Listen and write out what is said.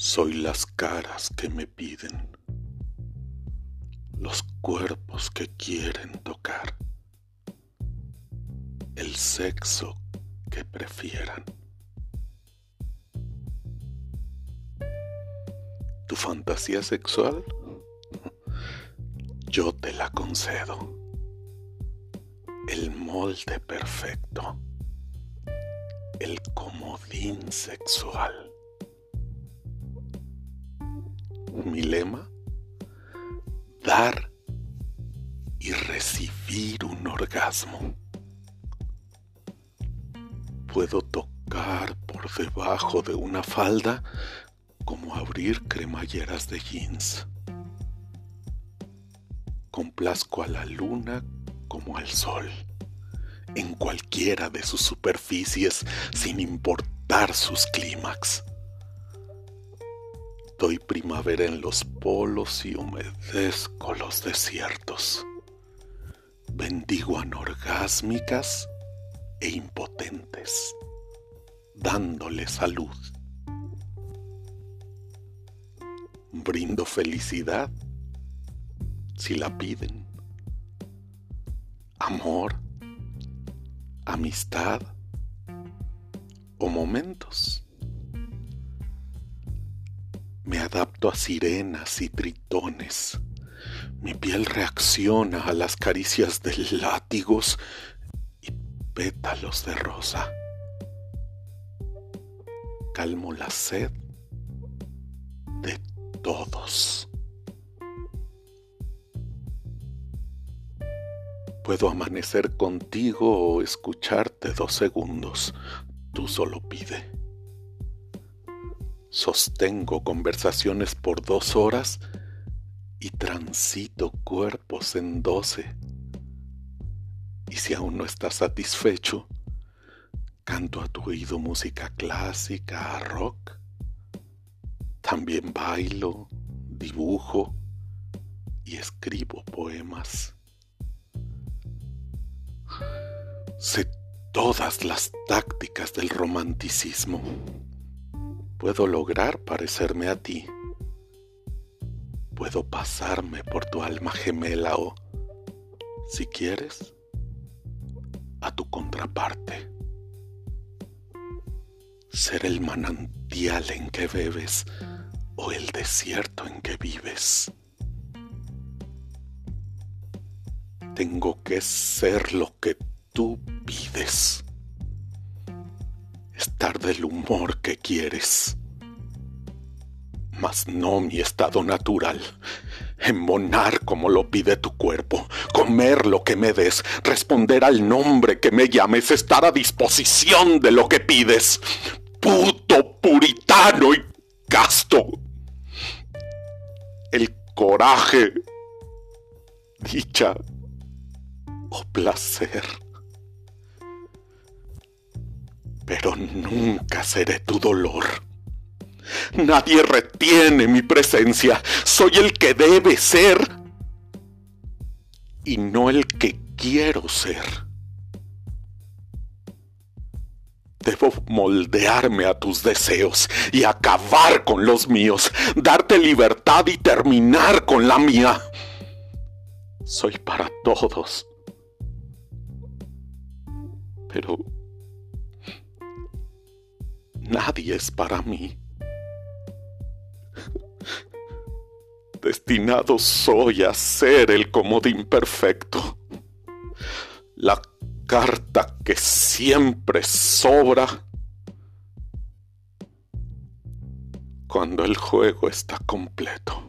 Soy las caras que me piden, los cuerpos que quieren tocar, el sexo que prefieran. ¿Tu fantasía sexual? Yo te la concedo. El molde perfecto. El comodín sexual mi lema, dar y recibir un orgasmo. Puedo tocar por debajo de una falda como abrir cremalleras de jeans. Complazco a la luna como al sol, en cualquiera de sus superficies sin importar sus clímax. Doy primavera en los polos y humedezco los desiertos. Bendigo anorgásmicas e impotentes, dándole salud. Brindo felicidad si la piden. Amor, amistad o momentos me adapto a sirenas y tritones. Mi piel reacciona a las caricias de látigos y pétalos de rosa. Calmo la sed de todos. Puedo amanecer contigo o escucharte dos segundos. Tú solo pide sostengo conversaciones por dos horas y transito cuerpos en doce. Y si aún no estás satisfecho, canto a tu oído música clásica, rock. También bailo, dibujo y escribo poemas. Sé todas las tácticas del romanticismo puedo lograr parecerme a ti. Puedo pasarme por tu alma gemela o, si quieres, a tu contraparte. Ser el manantial en que bebes o el desierto en que vives. Tengo que ser lo que tú pides estar del humor que quieres, mas no mi estado natural. Embonar como lo pide tu cuerpo, comer lo que me des, responder al nombre que me llames, estar a disposición de lo que pides. Puto puritano y casto. El coraje, dicha o placer pero nunca seré tu dolor. Nadie retiene mi presencia. Soy el que debe ser y no el que quiero ser. Debo moldearme a tus deseos y acabar con los míos, darte libertad y terminar con la mía. Soy para todos. Pero Nadie es para mí. Destinado soy a ser el comodín perfecto. La carta que siempre sobra cuando el juego está completo.